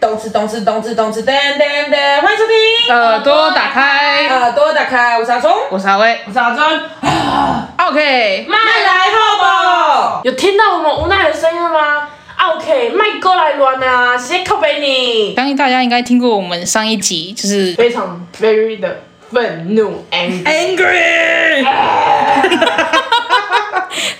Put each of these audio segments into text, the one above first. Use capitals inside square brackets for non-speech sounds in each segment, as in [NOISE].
动次动次动次动次噔噔噔，欢迎收听耳朵打开，耳朵打开，我是阿聪，我是阿威我是阿珍，，OK，麦来好不？有听到我们无奈的声音了吗啊？OK，麦过来乱啊，直接靠北你。相信大家应该听过我们上一集，就是非常 very 的愤怒 angry。Angry，[LAUGHS]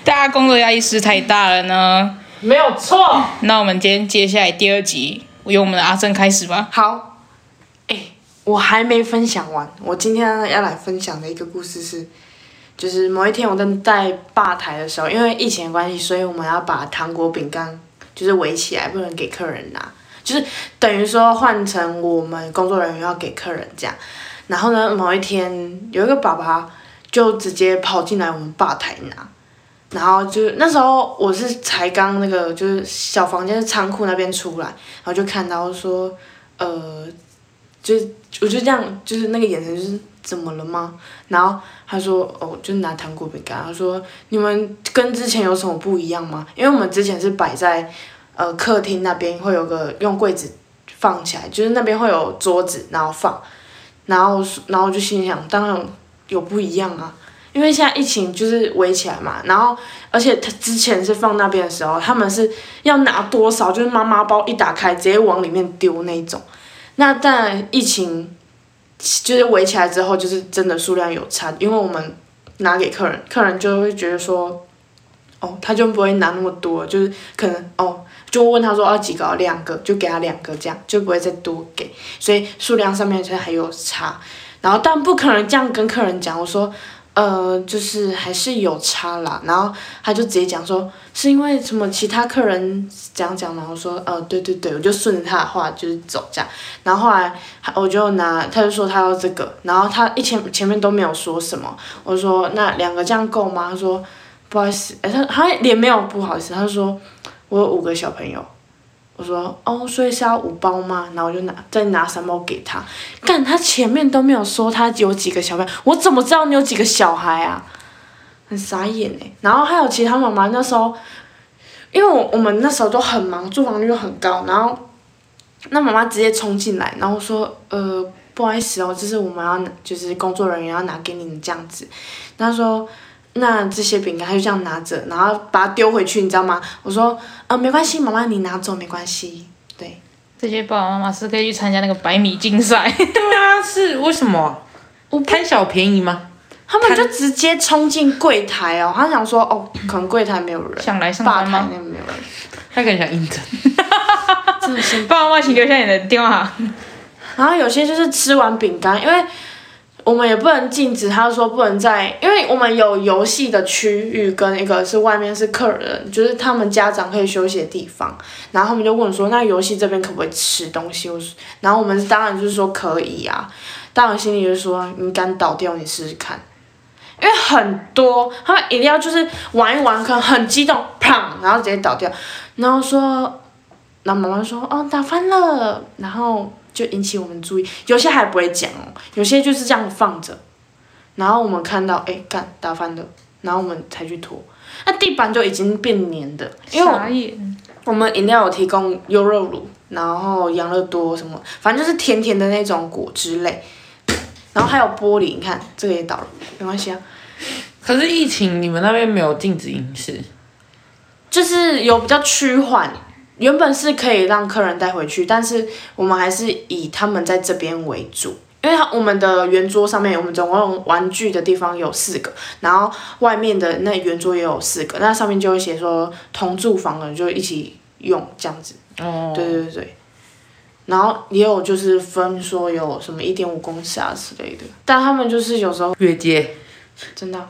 大家工作压力是太大了呢。没有错。那我们今天接下来第二集，由我们的阿正开始吧。好，哎、我还没分享完。我今天要来分享的一个故事是，就是某一天我正在吧台的时候，因为疫情的关系，所以我们要把糖果饼干就是围起来，不能给客人拿，就是等于说换成我们工作人员要给客人这样。然后呢，某一天有一个爸爸就直接跑进来我们吧台拿。然后就那时候我是才刚那个就是小房间仓库那边出来，然后就看到说，呃，就我就这样，就是那个眼神就是怎么了吗？然后他说哦，就拿糖果饼干，他说你们跟之前有什么不一样吗？因为我们之前是摆在呃客厅那边会有个用柜子放起来，就是那边会有桌子，然后放，然后然后就心想，当然有不一样啊。因为现在疫情就是围起来嘛，然后而且他之前是放那边的时候，他们是要拿多少，就是妈妈包一打开直接往里面丢那种。那但疫情就是围起来之后，就是真的数量有差，因为我们拿给客人，客人就会觉得说，哦，他就不会拿那么多，就是可能哦，就问他说要几个，两个，就给他两个这样，就不会再多给，所以数量上面其实还有差。然后但不可能这样跟客人讲，我说。呃，就是还是有差啦，然后他就直接讲说，是因为什么其他客人讲讲，然后说，呃，对对对，我就顺着他的话就是走这样，然后后来我就拿，他就说他要这个，然后他一前前面都没有说什么，我说那两个这样够吗？他说不好意思，哎，他他脸没有不好意思，他就说我有五个小朋友。我说哦，所以是要五包吗？然后我就拿再拿三包给他。干，他前面都没有说他有几个小孩，我怎么知道你有几个小孩啊？很傻眼哎。然后还有其他妈妈那时候，因为我我们那时候都很忙，住房率又很高，然后那妈妈直接冲进来，然后说呃不好意思哦，这是我们要就是工作人员要拿给你们这样子。他说。那这些饼干他就这样拿着，然后把它丢回去，你知道吗？我说，呃，没关系，妈妈你拿走没关系。对，这些爸爸妈妈是可以去参加那个百米竞赛。[LAUGHS] 对啊，是为什么？贪小便宜吗？他们就直接冲进柜台哦，他想说，哦，可能柜台没有人，想来上班吗那？边没有人，他可能想应征。[LAUGHS] 真的是。爸爸妈妈请留下你的电话卡。然后有些就是吃完饼干，因为我们也不能禁止，他说不能在，因为我们有游戏的区域跟一个是外面是客人，就是他们家长可以休息的地方。然后他们就问说，那游戏这边可不可以吃东西？我说，然后我们当然就是说可以啊，当然心里就说你敢倒掉，你试试看。因为很多他们一定要就是玩一玩，可能很激动，砰，然后直接倒掉，然后说，然后妈妈说，哦，打翻了，然后就引起我们注意，有些还不会讲哦，有些就是这样放着，然后我们看到，哎，干打翻了，然后我们才去拖，那地板就已经变黏的，因为我们饮料有提供优乐乳，然后养乐多什么，反正就是甜甜的那种果汁类，然后还有玻璃，你看这个也倒了，没关系啊，可是疫情，你们那边没有禁止饮食，就是有比较趋缓。原本是可以让客人带回去，但是我们还是以他们在这边为主，因为它我们的圆桌上面，我们总共玩具的地方有四个，然后外面的那圆桌也有四个，那上面就会写说同住房的人就一起用这样子。哦，对对对对，然后也有就是分说有什么一点五公尺啊之类的，但他们就是有时候越界。真的啊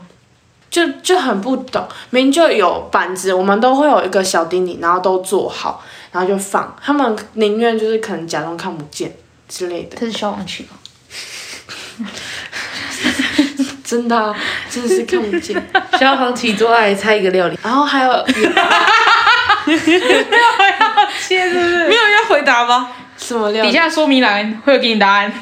就就很不懂，明明就有板子，我们都会有一个小叮咛，然后都做好，然后就放，他们宁愿就是可能假装看不见之类的，这是消防器吗？[LAUGHS] 真的啊、真的是看不见。消防起做爱猜一个料理，然后还有切是不是？没有人要回答吗？什么料理？底下说明栏会有给你答案。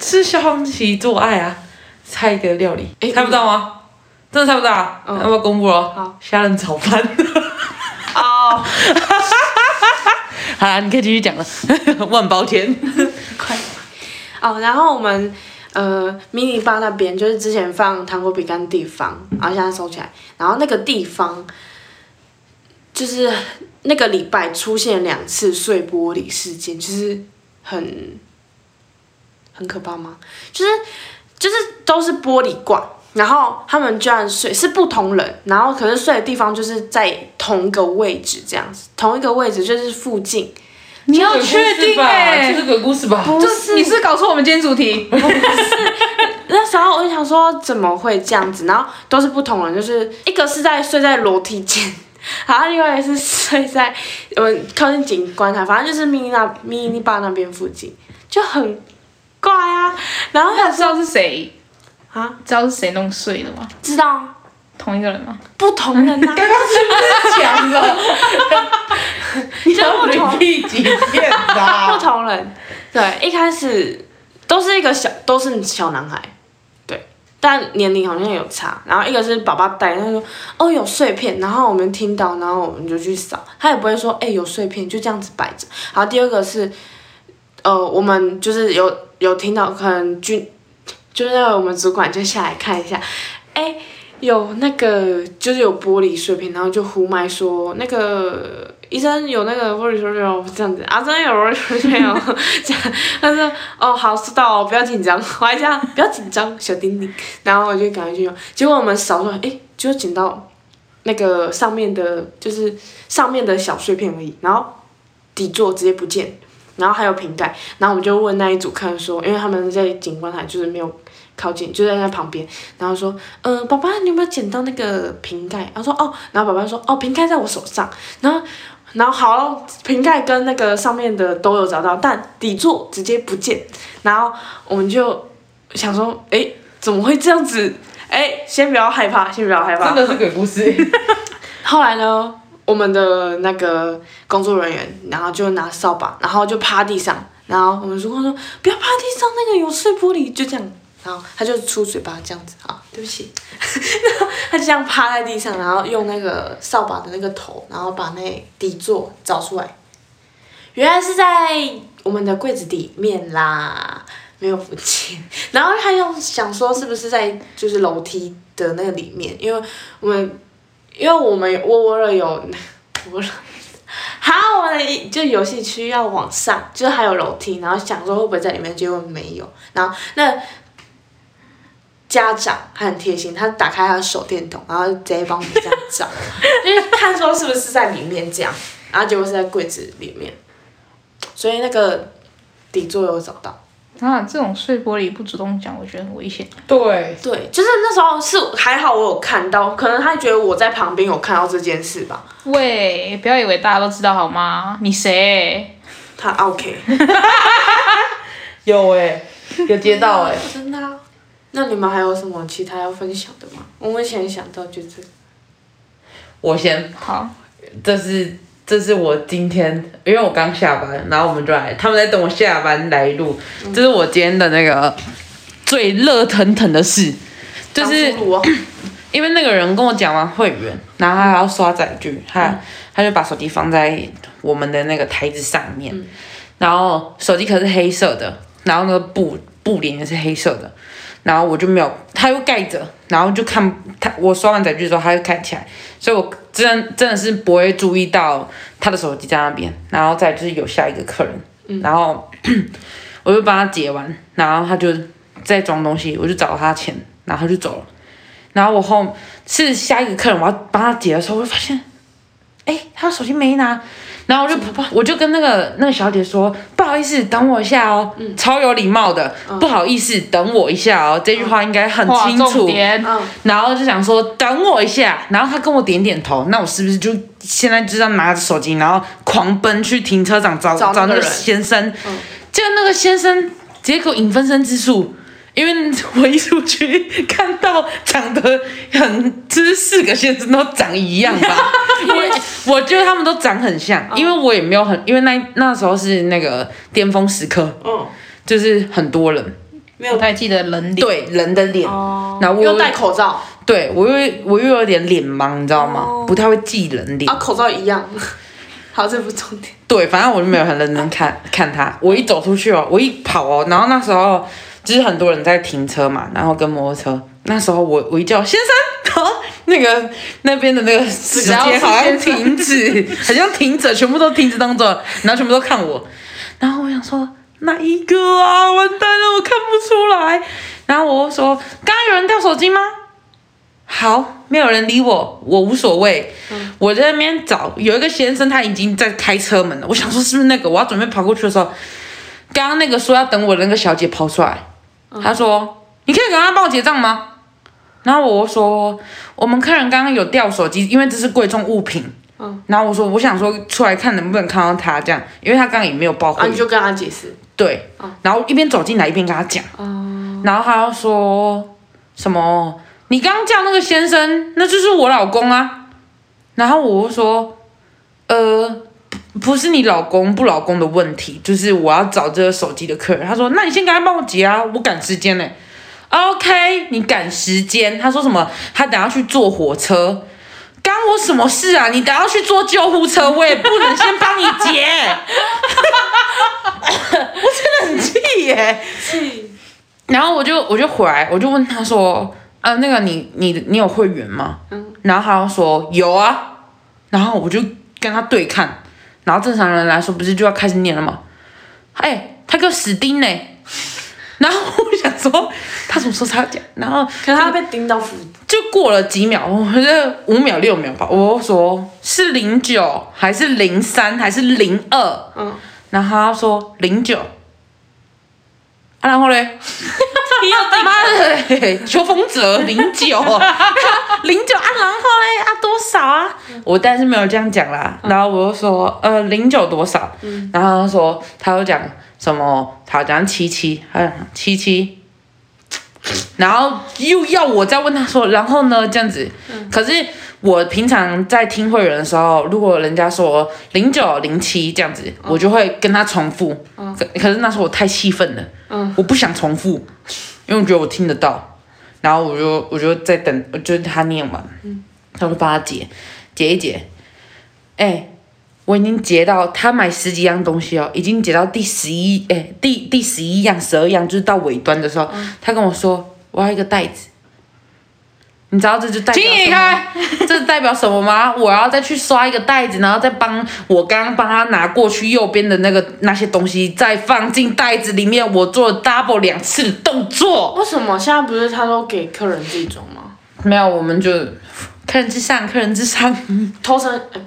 是消防起做爱啊，猜一个料理，诶猜不到吗？真的猜不到啊？嗯要不要公布了？好，虾仁炒饭。哦，[LAUGHS] 好啦，你可以继续讲了，[LAUGHS] 万包天。[LAUGHS] 快哦，然后我们呃迷你吧那边就是之前放糖果饼干的地方，然后现在收起来，然后那个地方就是那个礼拜出现两次碎玻璃事件，就是很很可怕吗？就是就是都是玻璃罐。然后他们居然睡是不同人，然后可是睡的地方就是在同一个位置这样子，同一个位置就是附近，你要确定哎、这是鬼故事吧？不就是你是搞错我们今天主题，不是那时候我就想说怎么会这样子，然后都是不同人，就是一个是在睡在楼梯间，然后另外一个是睡在我们靠近景观台，反正就是迷你那迷你吧那边附近，就很怪啊。然后他知道是谁？啊，知道是谁弄碎的吗？知道啊同一个人吗？不同人啊，讲了，[LAUGHS] 你要不同 repeat 几遍不？同人。对，一开始都是一个小，都是小男孩，对，但年龄好像有差。然后一个是爸爸带，他说哦有碎片，然后我们听到，然后我们就去扫，他也不会说哎、有碎片，就这样子摆着。然后第二个是，呃，我们就是有有听到，可能军就是我们主管就下来看一下，哎、有那个就是有玻璃碎片，然后就呼麦说那个医生有那个玻璃碎片哦，这样子。啊，真的有玻璃碎片哦，[LAUGHS] 这样他说哦好知道哦，不要紧张，我还这样不要紧张，小丁丁，然后我就赶快去。用，结果我们扫出来，哎，就捡到那个上面的，就是上面的小碎片而已，然后底座直接不见。然后还有瓶盖，然后我们就问那一组客人说，因为他们在景观台就是没有靠近，就在他旁边，然后说，呃，爸爸你有没有捡到那个瓶盖？然后说哦，然后爸爸说哦，瓶盖在我手上，然后然后好，瓶盖跟那个上面的都有找到，但底座直接不见，然后我们就想说，哎，怎么会这样子？哎，先不要害怕，先不要害怕，真的是鬼故事。[LAUGHS] 后来呢，我们的那个工作人员，然后就拿扫把，然后就趴地上，然后我们主管说不要趴地上，那个有碎玻璃，就这样，然后他就出嘴巴这样子啊，对不起，然 [LAUGHS] 后他就这样趴在地上，然后用那个扫把的那个头，然后把那底座找出来，原来是在我们的柜子里面啦。没有不见，然后他又想说是不是在就是楼梯的那个里面，因为我们因为我们窝窝了有窝了，好，我们的 [LAUGHS] 就游戏区要往上，就是还有楼梯，然后想说会不会在里面，结果没有。然后那家长他很贴心，他打开他的手电筒，然后直接帮我们这样照，[LAUGHS] 就是看说是不是在里面这样，然后结果是在柜子里面，所以那个底座有找到。啊，这种碎玻璃不主动讲，我觉得很危险。对，对，就是那时候是还好我有看到，可能他觉得我在旁边有看到这件事吧。喂，不要以为大家都知道好吗？你谁？他 OK，[LAUGHS] 有哎、有接到哎、真的、啊。那你们还有什么其他要分享的吗？我目前想到就这个。我先，好，这是这是我今天，因为我刚下班，然后我们就来，他们在等我下班来录，这是我今天的那个最热腾腾的事，就是当俘虏哦因为那个人跟我讲完会员，然后他还要刷载具，他、他就把手机放在我们的那个台子上面，然后手机壳是黑色的，然后那个布布帘也是黑色的，然后我就没有，他又盖着，然后就看他我刷完载具之后，他又开起来，所以我真真的是不会注意到他的手机在那边，然后再就是有下一个客人，然后我就帮他结完，然后他就在装东西，我就找他钱，然后他就走了。然后我后是下一个客人，我要帮他结的时候，我就发现，哎，他的手机没拿，然后我就我就跟那个那个小姐说，不好意思，等我一下哦，超有礼貌的，不好意思，等我一下哦，这句话应该很清楚。然后就想说等我一下，然后他跟我点点头，那我是不是就现在就要拿着手机，然后狂奔去停车场找找那个先生？嗯。结果那个先生直接给我引分身之术，因为我一出去看到长得很，就是四个先生都长一样吧，[LAUGHS] 我我觉得他们都长很像，因为我也没有很，因为那那时候是那个巅峰时刻，嗯，就是很多人没有太记得人脸。对人的脸，哦，然后我又戴口罩对我又我又有点脸盲，你知道吗？哦不太会记人脸。啊，口罩一样。[LAUGHS] 好，这不重点。对，反正我就没有很认真看看他。我一走出去哦，我一跑哦，然后那时候就是很多人在停车嘛，然后跟摩托车。那时候我我一叫先生，然后那个那边的那个时间好像停止，好像停止，全部都停止当中，然后全部都看我。然后我想说哪一个啊？完蛋了，我看不出来。然后我说刚刚有人掉手机吗？好，没有人理我，我无所谓。我在那边找，有一个先生他已经在开车门了。我想说是不是那个？我要准备跑过去的时候，刚刚那个说要等我的那个小姐跑出来，她说：“你可以赶快帮我结账吗？”然后我说：“我们客人刚刚有掉手机，因为这是贵重物品。”嗯，然后我说：“我想说出来看能不能看到他这样，因为他刚刚也没有报你就跟他解释。对，然后一边走进来一边跟他讲，然后他又说什么？你刚刚叫那个先生，那就是我老公啊。然后我就说，呃，不不是你老公不老公的问题，就是我要找这个手机的客人。他说，那你先赶快帮我结啊，我赶时间呢、OK，你赶时间。他说什么？他等下去坐火车。干我什么事啊？你等下去坐救护车，我也不能先帮你结。我真的很气耶、气。然后我就我就回来，我就问他说，呃，那个你你你有会员吗？嗯。然后他就说有啊。然后我就跟他对看，然后正常人来说不是就要开始念了吗？哎，他给我死盯呢。[LAUGHS] 然后我想说他什么时候才要讲？然后可是他被盯到服，就过了几秒，我觉得五秒六秒吧，我说是零九还是零三还是零二？嗯，然后他说零九，啊，然后嘞，你 [LAUGHS] 要妈的，邱风泽零九，[LAUGHS] 零九啊，然后嘞啊多少啊？我但是没有这样讲啦，然后我就说呃零九多少？然后他说他就讲什么，他讲七七，他讲七七。然后又要我再问他说，然后呢这样子，可是我平常在听会员的时候，如果人家说零九零七这样子，我就会跟他重复。可可是那时候我太气愤了，我不想重复，因为我觉得我听得到。然后我就我就在等，就是他念完，他就帮他解解一解。哎，我已经结到他买十几样东西哦，已经结到第十一哎第第十一样十二样，就是到尾端的时候，他跟我说我要一个袋子。你知道这就代表请你什么吗？[LAUGHS] 这代表什么吗？我要再去刷一个袋子，然后再帮我刚刚帮他拿过去右边的那个那些东西，再放进袋子里面。我做 double 两次的动作。为什么现在不是他都给客人自己装吗？没有，我们就客人至上，客人至上。偷生、呃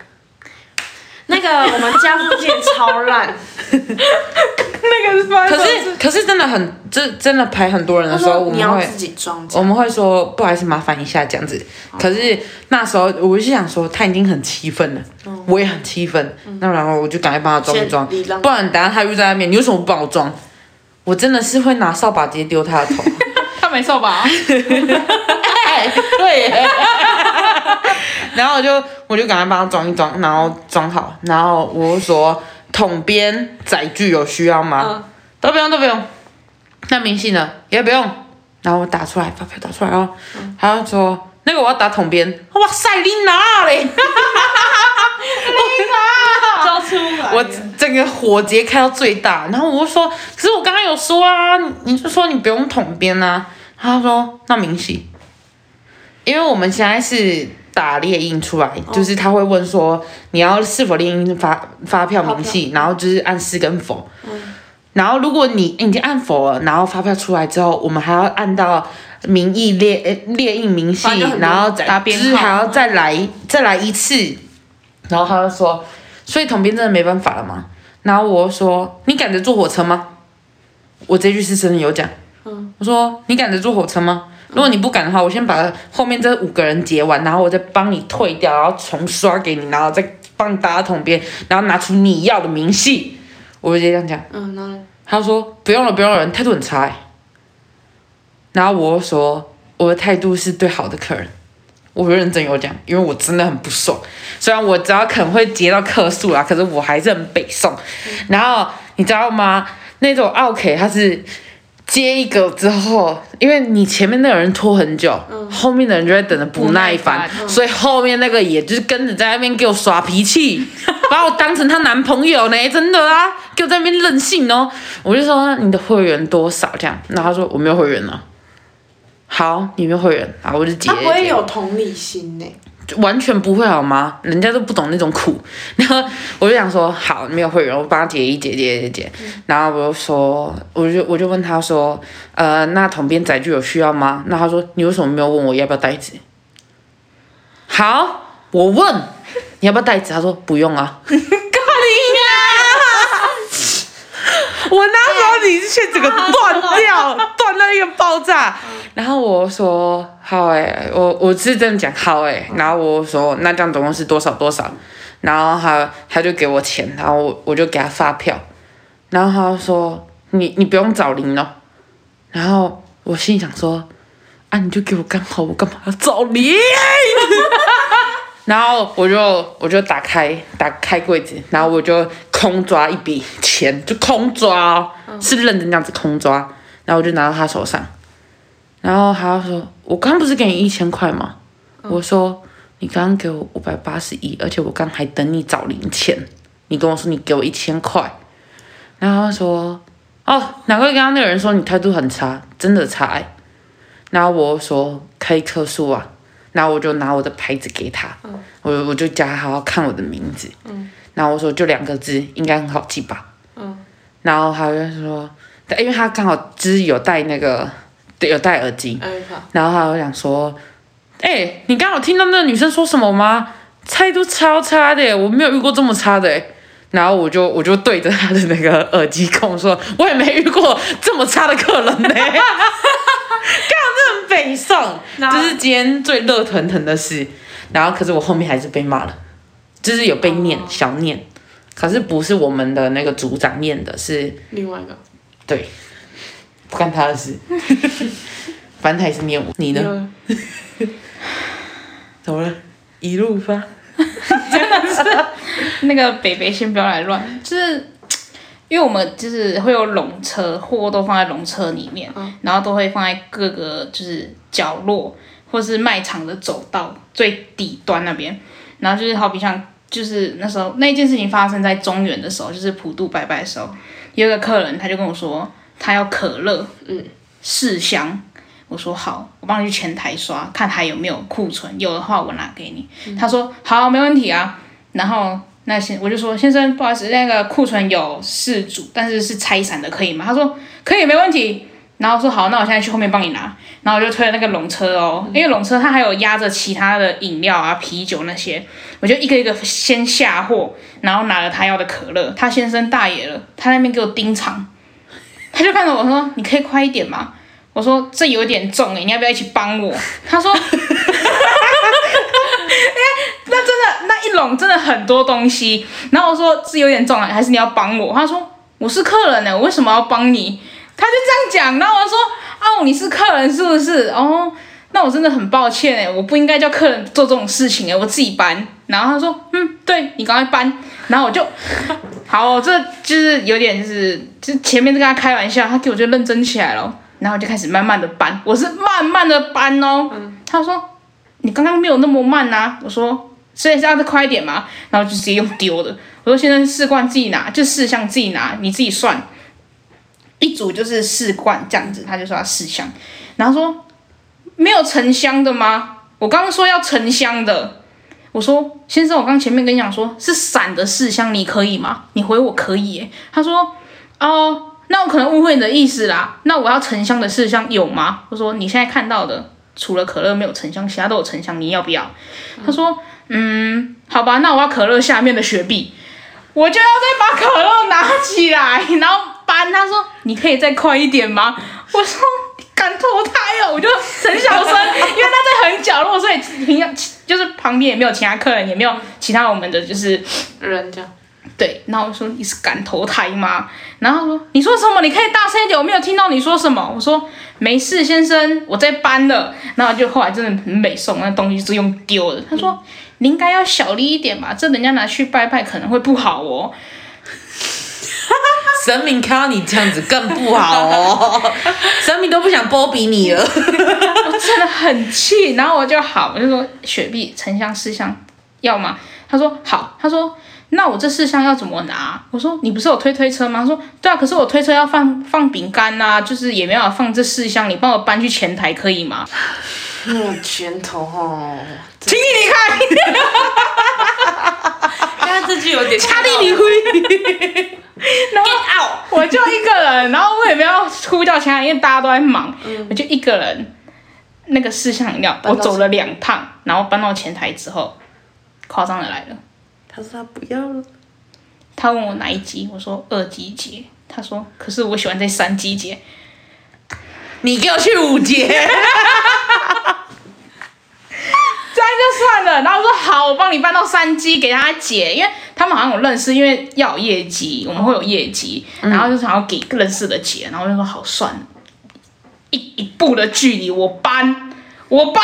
那个我们家附近超烂，[LAUGHS] 那个是发可是可是真的很，这真的排很多人的时候，我们会自己装。我们会说不好意思，麻烦一下这样子。可是那时候我就想说，他已经很气愤了，我也很气愤。那然后我就赶快帮他装一装不然等下他又在外面，你为什么不帮我装？我真的是会拿扫把直接丢他的头。[LAUGHS] 他没扫把，[LAUGHS] 哎，对耶。[LAUGHS] 然后我就我就赶快帮他装一装，然后装好，然后我就说桶编载具有需要吗？嗯都不用都不用。那明细呢？也不用。然后我打出来，发票打出来哦。他就说那个我要打桶编。哇塞，你拿嘞！招出来我整个火直接开到最大，然后我就说，可是我刚刚有说啊，你你就说你不用统编啊。他说那明细，因为我们现在是打猎印出来，就是他会问说你要是否猎印发发票明细，然后就是按是跟否。然后如果你已经按否了，然后发票出来之后，我们还要按到名义列呃列印明细然后再就是还要再来再来一次。然后他就说，所以统编真的没办法了吗？然后我就说，你赶着坐火车吗？我这句是真的有讲。嗯我说你赶着坐火车吗？如果你不敢的话，我先把后面这五个人结完，然后我再帮你退掉，然后重刷给你，然后再帮你打桶边，然后拿出你要的明细。我就直接这样讲。嗯，然后他说不用了，不用了，态度很差欸。然后我说我的态度是对好的客人，我会认真有讲，因为我真的很不爽。虽然我知道可能会接到客诉啦，可是我还是很北宋。然后你知道吗？那种奥 K 他是接一个之后，因为你前面那个人拖很久，后面的人就会等的不耐烦，所以后面那个也就是跟着在那边给我耍脾气，[LAUGHS] 把我当成她男朋友呢，真的啊，给我在那边任性哦。我就说你的会员多少这样，然后他说我没有会员了。好，你没有会员，啊，我就结。他不会有同理心呢。完全不会好吗？人家都不懂那种苦。[LAUGHS] 然后我就想说，好，没有会员，我帮他解一解解解解。然后我就说，我就我就问他说，呃，那统编载具有需要吗？那他说，你为什么没有问我要不要袋子？好，我问你要不要袋子，他说不用啊。[LAUGHS] 干你呀！[LAUGHS] 我那时候你线整个断掉，断到一个爆炸。然后我说好哎、我我是这样讲好哎、然后我说那这样总共是多少多少，然后他他就给我钱，然后我我就给他发票，然后他就说你你不用找零了，然后我心里想说啊你就给我刚好，我干嘛要找零？[LAUGHS] 然后我就我就打开打开柜子，然后我就空抓一笔钱，就空抓哦，是认真这样子空抓，然后我就拿到他手上，然后他就说：“我刚刚不是给你一千块吗？”我说：“你刚刚给我五百八十一，而且我刚还等你找零钱，你跟我说你给我一千块。”然后他说：“哦，难怪刚刚那个人说你态度很差，真的差、欸。”然后我说：“可以克数啊。”然后我就拿我的牌子给他，我我就叫他好好看我的名字，然后我说就两个字，应该很好记吧，嗯然后他就说，因为他刚好就是有戴那个对有戴耳机，嗯，好，然后他就想说，哎、你刚好听到那个女生说什么吗？态度超差的，我没有遇过这么差的耶。然后我就我就对着他的那个耳机控说，我也没遇过这么差的客人呢。[LAUGHS] 干这很北宋，然后这是今天最热腾腾的事。然后可是我后面还是被骂了，就是有被念、小念，可是不是我们的那个组长念的，是另外一个，对，不干他的事。[LAUGHS] 反正他也是念我，你呢？有 [LAUGHS] 怎么了？一路发。[LAUGHS] 真的是。那个北北先不要来乱，就是因为我们就是会有笼车，货都放在笼车里面，然后都会放在各个就是角落或是卖场的走道最底端那边，然后就是好比像就是那时候那件事情发生在中原的时候，就是普渡拜拜的时候，有一个客人他就跟我说他要可乐，嗯，四箱。我说好，我帮你去前台刷，看还有没有库存，有的话我拿给你。他说好，没问题啊。然后那先我就说先生，不好意思，那个库存有四组，但是是拆散的，可以吗？他说可以，没问题。然后我说好，那我现在去后面帮你拿。然后我就推了那个笼车哦，因为笼车它还有压着其他的饮料啊、啤酒那些，我就一个一个先下货，然后拿了他要的可乐。他先生大爷了，他那边给我盯场，他就看着我说：“你可以快一点吗？”我说：“这有点重诶，你要不要一起帮我？”他说：“ [LAUGHS] 那真的那一笼真的很多东西。”然后我说：“是有点重啊，还是你要帮我？”他说：“我是客人呢，我为什么要帮你？”他就这样讲。然后我说：“哦，你是客人是不是？哦，那我真的很抱歉哎，我不应该叫客人做这种事情哎，我自己搬。”然后他说：“嗯，对你赶快搬。”然后我就。好，这就是有点就是，就是前面在跟他开玩笑，他给我就认真起来了，然后就开始慢慢的搬，我是慢慢的搬哦。他说你刚刚没有那么慢呐、我说所以是要再快一点嘛，然后就直接用丢的。我说先生四罐自己拿，就四箱自己拿，你自己算，一组就是四罐这样子，他就说要四箱，然后说没有沉香的吗？我刚刚说要沉香的。我说先生，我刚前面跟你讲说是散的四箱，你可以吗？你回我可以耶。他说哦，那我可能误会你的意思啦。那我要沉香的四箱有吗？我说你现在看到的除了可乐没有沉香，其他都有沉香，你要不要？他说嗯，好吧，那我要可乐下面的雪碧。我就要再把可乐拿起来，然后搬。他说你可以再快一点吗？我说。敢投胎哦！我就很小声，因为他在很角落，所以平常就是旁边也没有其他客人，也没有其他我们的就是人这样，对。然后我说你是敢投胎吗？然后说你说什么？你可以大声一点，我没有听到你说什么。我说没事，先生，我在搬了。然后就后来真的很美送，那东西是用丢的。他说你应该要小力一点吧，这人家拿去拜拜可能会不好哦。神明看到你这样子更不好哦，[LAUGHS] 神明都不想波比你了。我真的很气，然后我就好，我就说雪碧沉香四香要吗？他说好，他说那我这四箱要怎么拿？我说你不是有推推车吗？他说对啊，可是我推车要放放饼干呐，就是也没有放这四箱，你帮我搬去前台可以吗？那个拳头哦，请你离开，刚刚这句有点 [LAUGHS] 掐地离灰。[LAUGHS] 然后 [LAUGHS] 我就一个人，然后我也没有呼叫其他人，因为大家都在忙，我就一个人。那个四项饮料，我走了两趟，然后搬到前台之后，夸张的来了。他说他不要了。他问我哪一级，我说二级节。他说，可是我喜欢在三级节。你给我去五节。然后我说好，我帮你搬到三级给他解，因为他们好像有认识，因为要有业绩，我们会有业绩，然后就想要给认识的解，然后我就说好算了。一一步的距离，我搬，我搬，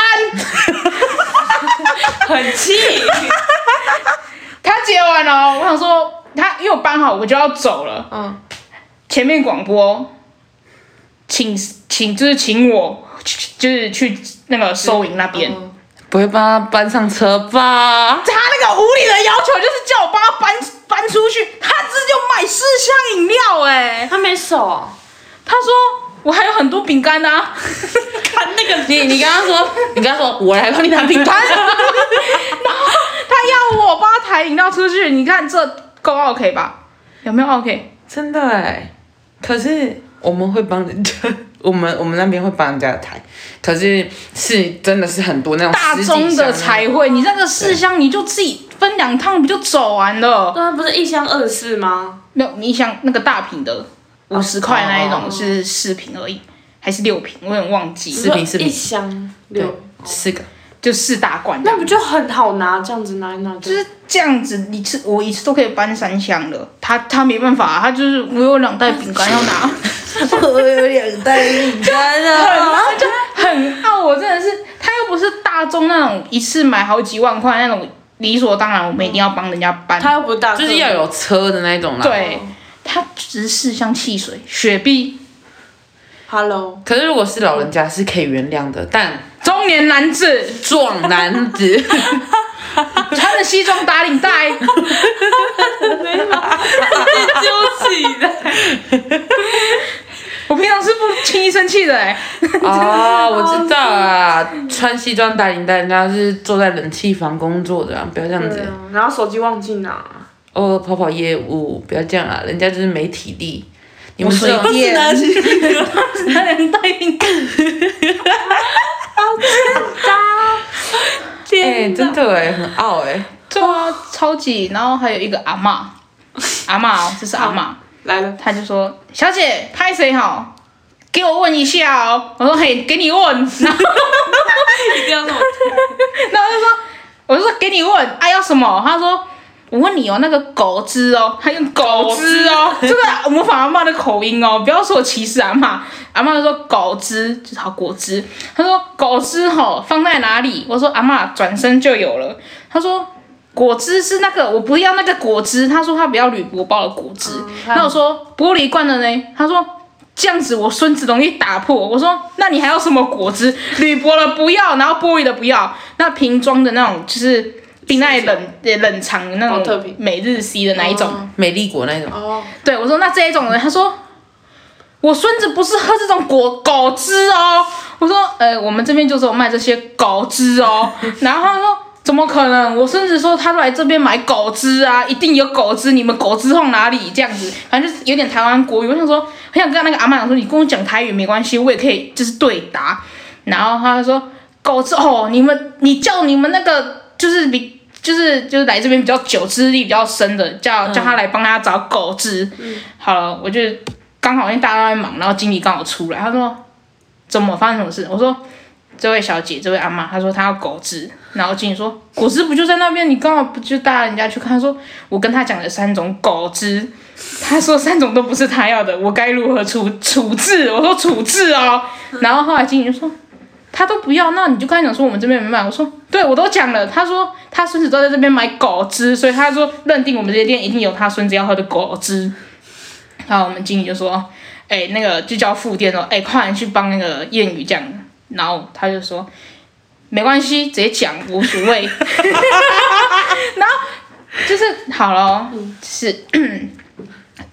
[LAUGHS] 很气。他接完了，我想说他因为我搬好，我就要走了。嗯。前面广播，请请就是请我，就是去那个收银那边，不会帮他搬上车吧？他那个无理的要求就是叫我帮他搬搬出去，他这就买四箱饮料哎，他没手，他说。我还有很多饼干呢，[LAUGHS] 看那个你，你刚刚说，你刚刚说，我来帮你拿饼干，[LAUGHS] 然后他要我帮他抬饮料出去，你看这够 OK 吧？有没有 OK？真的哎，可是我们会帮人家，我们我们那边会帮人家抬，可是是真的是很多那种大宗的才会，你那个四箱你就自己分两趟不就走完了？对啊，不是一箱二四吗？没有，一箱那个大瓶的。五十块那一种是四瓶而已，还是六瓶？我有点忘记。四瓶四瓶，一箱六四个，就四大罐。那不就很好拿？这样子拿一拿，就是这样子，一次我一次都可以搬三箱了。他他没办法，他就是我有两袋饼干要拿，我有两袋饼干啊，就 [LAUGHS] 很傲。我真的是，他又不是大众那种一次买好几万块那种，理所当然我们一定要帮人家搬。他又不大，就是要有车的那种啦。对。他只是四箱汽水，雪碧。Hello。可是如果是老人家是可以原谅的，但中年男子、壮男子，[LAUGHS] 穿着西装打领带，哈丢起的。我平常是不轻易生气的哎。啊，[LAUGHS] 我知道啊，穿西装打领带，人家是坐在冷气房工作的，不要这样子。然后手机忘记拿。哦，跑跑业务，不要这样啊！人家就是没体力，你们水电，[LAUGHS] 拿两袋饼干，好天真的哎，很傲哎，对啊，超级。然后还有一个阿妈，[LAUGHS] 阿妈，这是阿妈来了，他就说：“小姐，拍谁好？给我问一下哦。”我说：“嘿，给你问。”然后一定要那么，[LAUGHS] 然后就说：“我就说给你问，啊要什么？”他说。我问你哦，那个果汁哦，他用果汁哦，这个模仿阿妈的口音哦，不要说我歧视阿妈。阿妈说果汁就是好果汁，他说果汁吼放在哪里？我说阿妈转身就有了。他说果汁是那个，我不要那个果汁。他说他不要铝箔包的果汁。那我说玻璃罐的呢？他说这样子我孙子容易打破。我说那你还要什么果汁？铝箔的不要，然后玻璃的不要，那瓶装的那种就是。冰袋冷冷藏那种每日 C 的那一种，美丽果那种。哦，对我说那这一种呢？他说我孙子不是喝这种果果汁哦。我说呃，我们这边就是有卖这些果汁哦。[LAUGHS] 然后他说怎么可能？我孙子说他来这边买果汁啊，一定有果汁。你们果汁放哪里？这样子，反正就是有点台湾国语。我想说，很想跟那个阿妈讲说，你跟我讲台语没关系，我也可以就是对答。然后他就说果汁哦，你们你叫你们那个就是比。就是就是来这边比较久、资历比较深的，叫叫他来帮他找狗汁。好了，我就刚好因为大家都在忙，然后经理刚好出来，他说怎么发生什么事？我说这位小姐，这位阿妈，她说她要狗汁，然后经理说果汁不就在那边？你刚好不就带人家去看？他说我跟他讲了三种狗汁，[LAUGHS] 他说三种都不是他要的，我该如何处处置？我说处置哦，然后后来经理就说。他都不要，那你就跟他讲说我们这边没卖。我说，对我都讲了。他说他孙子都在这边买果汁，所以他说认定我们这些店一定有他孙子要喝的果汁。然后我们经理就说，哎、那个就叫副店说，哎、快点去帮那个谚语讲。然后他就说，没关系，直接讲无所谓。[LAUGHS] 然后就是好了，是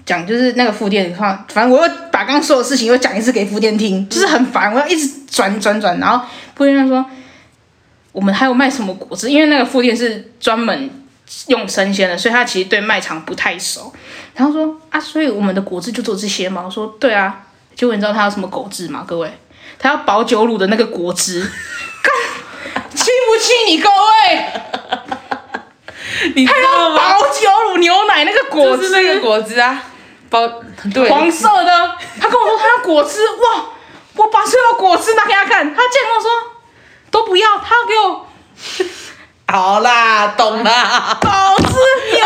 讲就是那个副店，的话反正我又把刚刚所有事情又讲一次给副店听，就是很烦，我要一直转转转。然后副店就说，我们还有卖什么果汁？因为那个副店是专门用生鲜的，所以他其实对卖场不太熟。然后说啊，所以我们的果汁就做这些吗？我说对啊。结果你知道他有什么果汁吗？各位，他要保酒乳的那个果汁，干气不气你各位？[LAUGHS] 你知道吗？保酒乳牛奶那个果汁，就是那个果汁啊，包对，黄色的。他跟我说他要果汁，哇！[LAUGHS] 我把所有果汁拿给他看，他竟然跟我说都不要，他要给我 [LAUGHS] 好啦，懂啦。果汁牛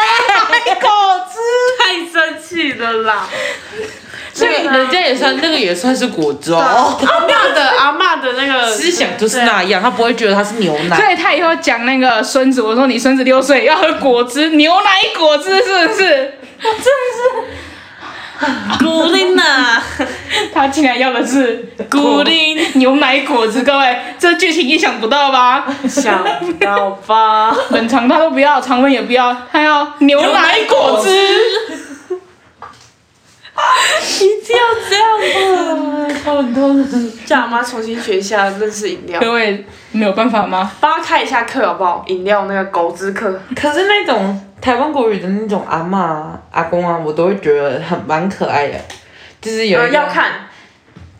奶果汁。太生气了啦！所 [LAUGHS] 以人家也算那个也算是果汁哦。阿妈的阿嬷的那个思想就是那样，他不会觉得他是牛奶。所以他以后讲那个孙子，我说你孙子六岁要喝果汁，牛奶果汁是不是？我真古灵呐，[LAUGHS] 他竟然要的是古灵，牛奶果汁，各位，这剧情意想不到吧？想不到吧？[LAUGHS] 冷藏他都不要，常温也不要，他要牛奶果汁。[LAUGHS] 一定要这样吗？超很痛。叫阿妈重新学一下认识饮料，各位没有办法吗？帮他开一下课好不好？饮料那个狗子课，可是那种台湾国语的那种阿嬷啊、阿公啊，我都会觉得很蛮可爱的。就是有呃要看，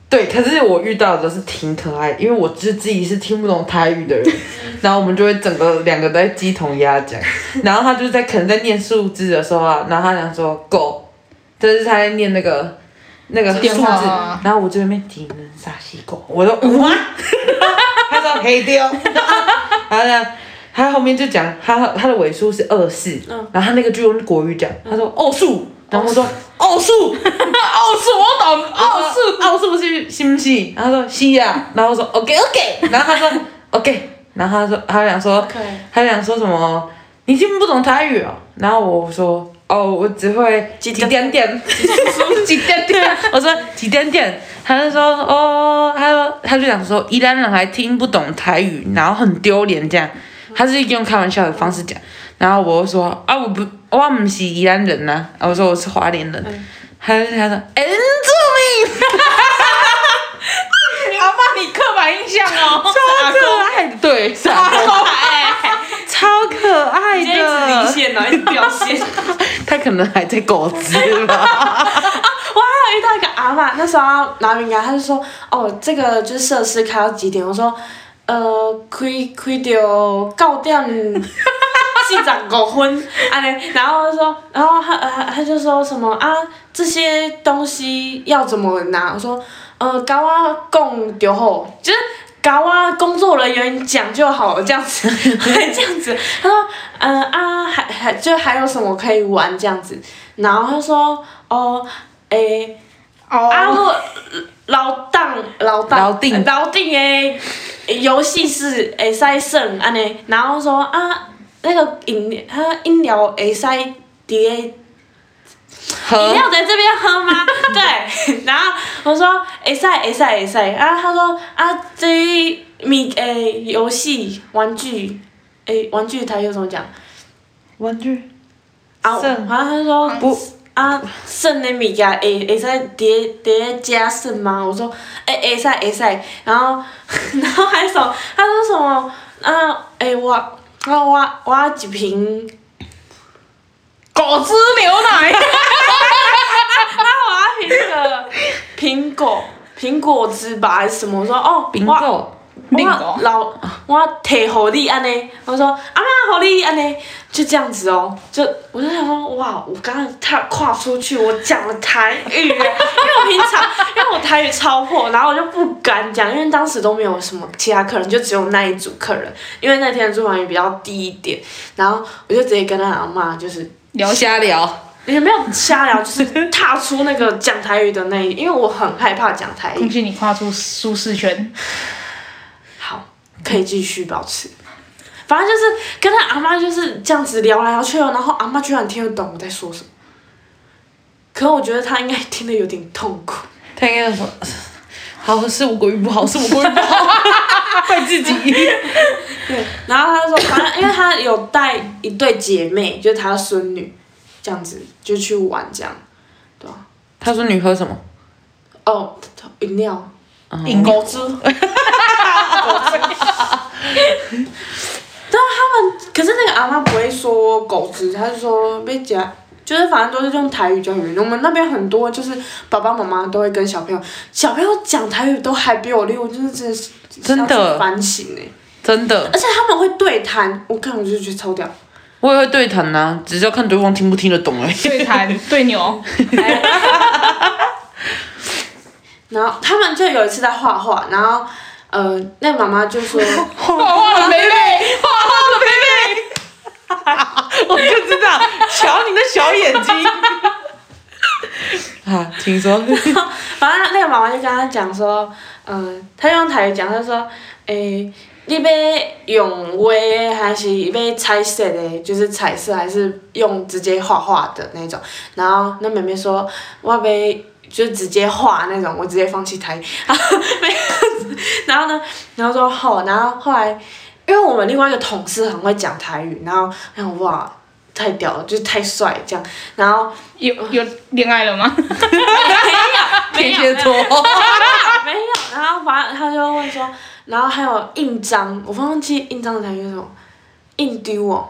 对，可是我遇到的是挺可爱，因为我就是自己是听不懂台语的人，[LAUGHS] 然后我们就会整个两个在鸡同鸭讲，[LAUGHS] 然后他就在可能在念数字的时候啊，然后他讲说狗，就是他在念那个那个数字。话，然后我这边体能傻西狗，我说哇，他说黑丢，然后呢。他后面就讲他他的尾数是二四，然后他那个就用国语讲，他说奥数，然后我说奥数，奥数。[LAUGHS] 我懂，奥数。奥数是是不是？然后他说是啊，然后我说 OK OK，然后他说 OK，然后他说他想说他想说什么？你听不懂台语哦？然后我说哦，我只会几几点点，[LAUGHS] 几点点？我说几点点，他就说哦，他说他就想说宜兰人还听不懂台语，然后很丢脸这样，他是用开玩笑的方式讲，然后我就说啊我不我不是宜兰人呐、啊，我说我是华莲人，他就他说原住民。阿爸，你刻板印象哦，超可爱的，对，超爱。[LAUGHS] 超可爱的一直离的，线，然后一直掉线。他可能还在狗子吧，[LAUGHS] 我还有遇到一个阿嬷，那时候要拿饼干，他就说：“哦，这个就是设施开到几点？”我说：“呃，开开到九点四十五分，[LAUGHS] 安尼。”然后他说，然后他呃他就说什么啊，这些东西要怎么拿？我说：“呃，跟我讲就好，就是。”跟我工作人员讲就好了，这样子，会 [LAUGHS] 这样子。他说，嗯、啊，还还就还有什么可以玩这样子，然后他说，哦，诶、哦啊，我老当老当老定。老定的游戏是会使耍安尼，然后说啊，那个饮料，他饮料会使伫个喝？饮料在这边喝吗？[LAUGHS] 对，然后我说会使会使会使，啊，他说啊，这米诶游戏玩具，诶玩具台语怎么讲？玩具？啊，剩？然后他说不啊，剩的物件会会使叠叠加剩吗？我说诶会使会使，然后 [LAUGHS] 然后还说他说什么？啊诶我啊我我一瓶，果汁牛奶，啊我一瓶那个苹果苹果汁吧还是什么？我说哦我冰狗，冰狗我老我摕互你安尼，我说阿妈互你安尼，就这样子哦，就我就想说哇，我刚刚踏跨出去，我讲了台语，[LAUGHS] 因为我平常因为我台语超破，然后我就不敢讲，因为当时都没有什么其他客人，就只有那一组客人，因为那天的住房也比较低一点，然后我就直接跟他阿妈就是。聊瞎聊，也没有瞎聊，就是踏出那个讲台语的那一，因为我很害怕讲台语。[LAUGHS] 恭喜你跨出舒适圈。好，可以继续保持。反正就是跟他阿妈就是这样子聊来聊去哦，然后阿妈居然听得懂我在说什么。可我觉得他应该听得有点痛苦。他应该说，好是我国语不好，是我国语不好，怪自己。[LAUGHS] 对，然后他就说，反正因为他有带一对姐妹，就是他的孙女，这样子就去玩这样，对吧、他说你喝什么？哦，饮料，饮果汁。[LAUGHS] [LAUGHS] 果汁。对啊，他们可是那个阿妈不会说狗子，他就说被夹，就是反正都是用台语教育。我们那边很多就是爸爸妈妈都会跟小朋友，小朋友讲台语都还比我溜，我就是真的是真的反省哎、真的，而且他们会对谈，我看我就觉得超屌。我也会对谈呐、只是要看对方听不听得懂而已。对谈 [LAUGHS] 对牛，然后他们就有一次在画画，然后呃，那妈妈就说，[LAUGHS] 画画的妹妹，画画的妹妹。我就知道，瞧你那小眼睛。[LAUGHS] 啊，请说。[LAUGHS] 反正那个妈妈就跟他讲说，嗯、他用台语讲，他说，诶、你要用画的还是要彩色的？就是彩色还是用直接画画的那种？然后那妹妹说，我要就直接画那种，我直接放弃台语。[LAUGHS] 然后呢，然后说好，然后后来，因为我们另外一个同事很会讲台语，然后然后哇。太屌了，就是太帅这样，然后有有恋爱了吗？没有，天蝎座。没有，然后反正他就问说，然后还有印章，我忘记印章的台语是什么，印丢哦，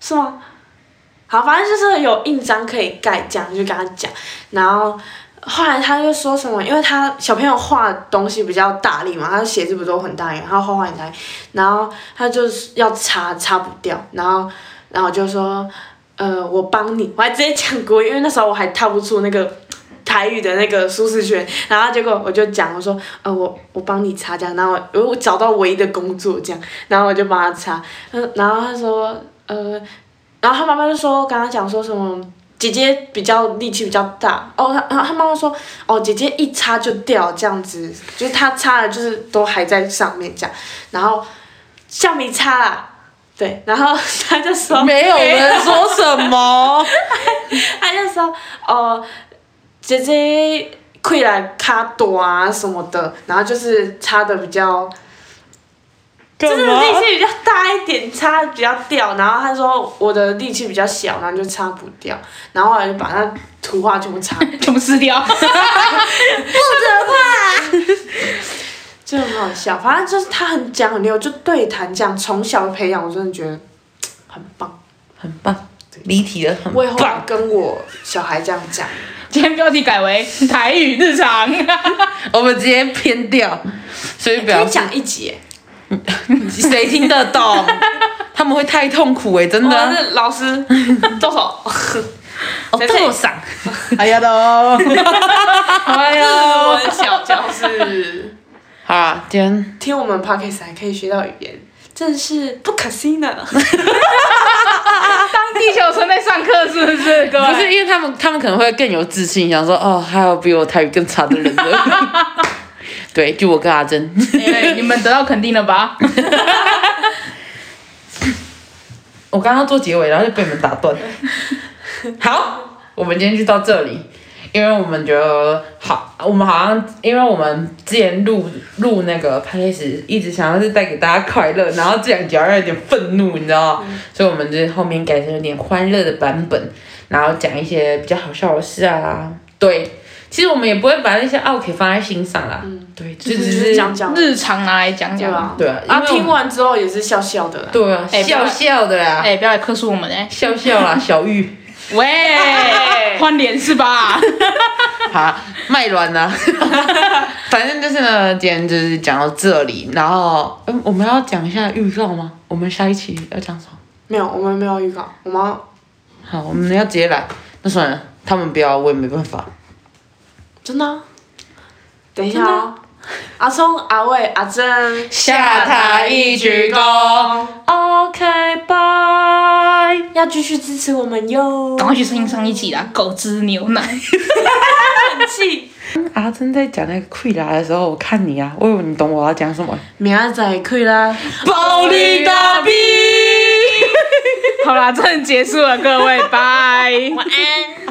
是吗？好，反正就是有印章可以盖，这样就跟他讲，然后后来他就说什么，因为他小朋友画东西比较大力嘛，他写字不都很大力，然后画画很大力，然后他就是要擦擦不掉，然后然后我就说，呃，我帮你，我还直接讲国语，因为那时候我还套不出那个 [TSK] 台语的那个舒适圈，然后结果我就讲，我说，呃，我我帮你擦这样，然后我我找到唯一的工作这样，然后我就帮他擦，嗯，然后他说，呃，然后他妈妈就说，跟他讲说什么。姐姐比较力气比较大。哦，他他他妈妈说哦，姐姐一擦就掉这样子，就是她擦了就是都还在上面这样，然后橡皮擦啦，对，然后他就说没有人说什么。[LAUGHS] 他就说哦，姐姐溃来卡短啊什么的，然后就是擦的比较，就是？力气比较大一点，擦比较掉。然后他说我的力气比较小，然后就擦不掉，然后后来就把那图画全部擦，[LAUGHS] 全部撕掉。[LAUGHS] 就很好笑。反正就是他很讲很溜，就对谈这样，从小培养，我真的觉得很棒。很棒，离题了，很我以后。跟我小孩这样讲。今天标题改为台语日常。[LAUGHS] 我们直接偏掉，所以可表示以讲一集耶，[LAUGHS] 谁听得懂？[LAUGHS] 他们会太痛苦哎、真的。是老师，动手。哦，谁可以豆赏。哎呀都，哎我呀，的小教室，好啊，今天听我们 podcast 还可以学到语言，真是不可思议呢。[LAUGHS] 当地球村在上课是不是？各位，不是因为他们，他们可能会更有自信，想说哦，还有比我台语更差的人了。[LAUGHS] 对，就我跟阿珍。哎你们得到肯定了吧？[LAUGHS] 我刚刚做结尾，然后就被你们打断。好，我们今天就到这里，因为我们觉得好，我们好像因为我们之前录录那个 p d c a 一直想要是带给大家快乐，然后这两集好像有点愤怒，你知道吗？所以我们就是后面改成有点欢乐的版本，然后讲一些比较好笑的事啊。对，其实我们也不会把那些奥体放在心上啦。嗯对，就就只是讲讲，日常拿来讲讲。对吧？对啊啊，因为我听完之后也是笑笑的啦。对啊，笑笑的啦，哎、不要来克诉我们哎、笑笑啦，小玉。喂，[LAUGHS] 换脸是吧？[LAUGHS] 好，卖卵啦。[LAUGHS] 反正就是呢，今天就是讲到这里，然后嗯，我们要讲一下预告吗？我们下一期要讲什么？没有，我们没有预告，我们要好，我们要直接来。那算了，他们不要，我也没办法。真的啊。等一下哦，阿聪、阿伟、阿珍，下台一鞠躬。OK，拜。要继续支持我们哟。赶快去听上一集啦，狗汁牛奶。[LAUGHS] 很气。阿珍在讲那个溃拉的时候，我看你啊，我以为你懂我要讲什么。明仔载可以啦。暴力大逼。[LAUGHS] 好啦，真的结束了，各位，拜。晚安。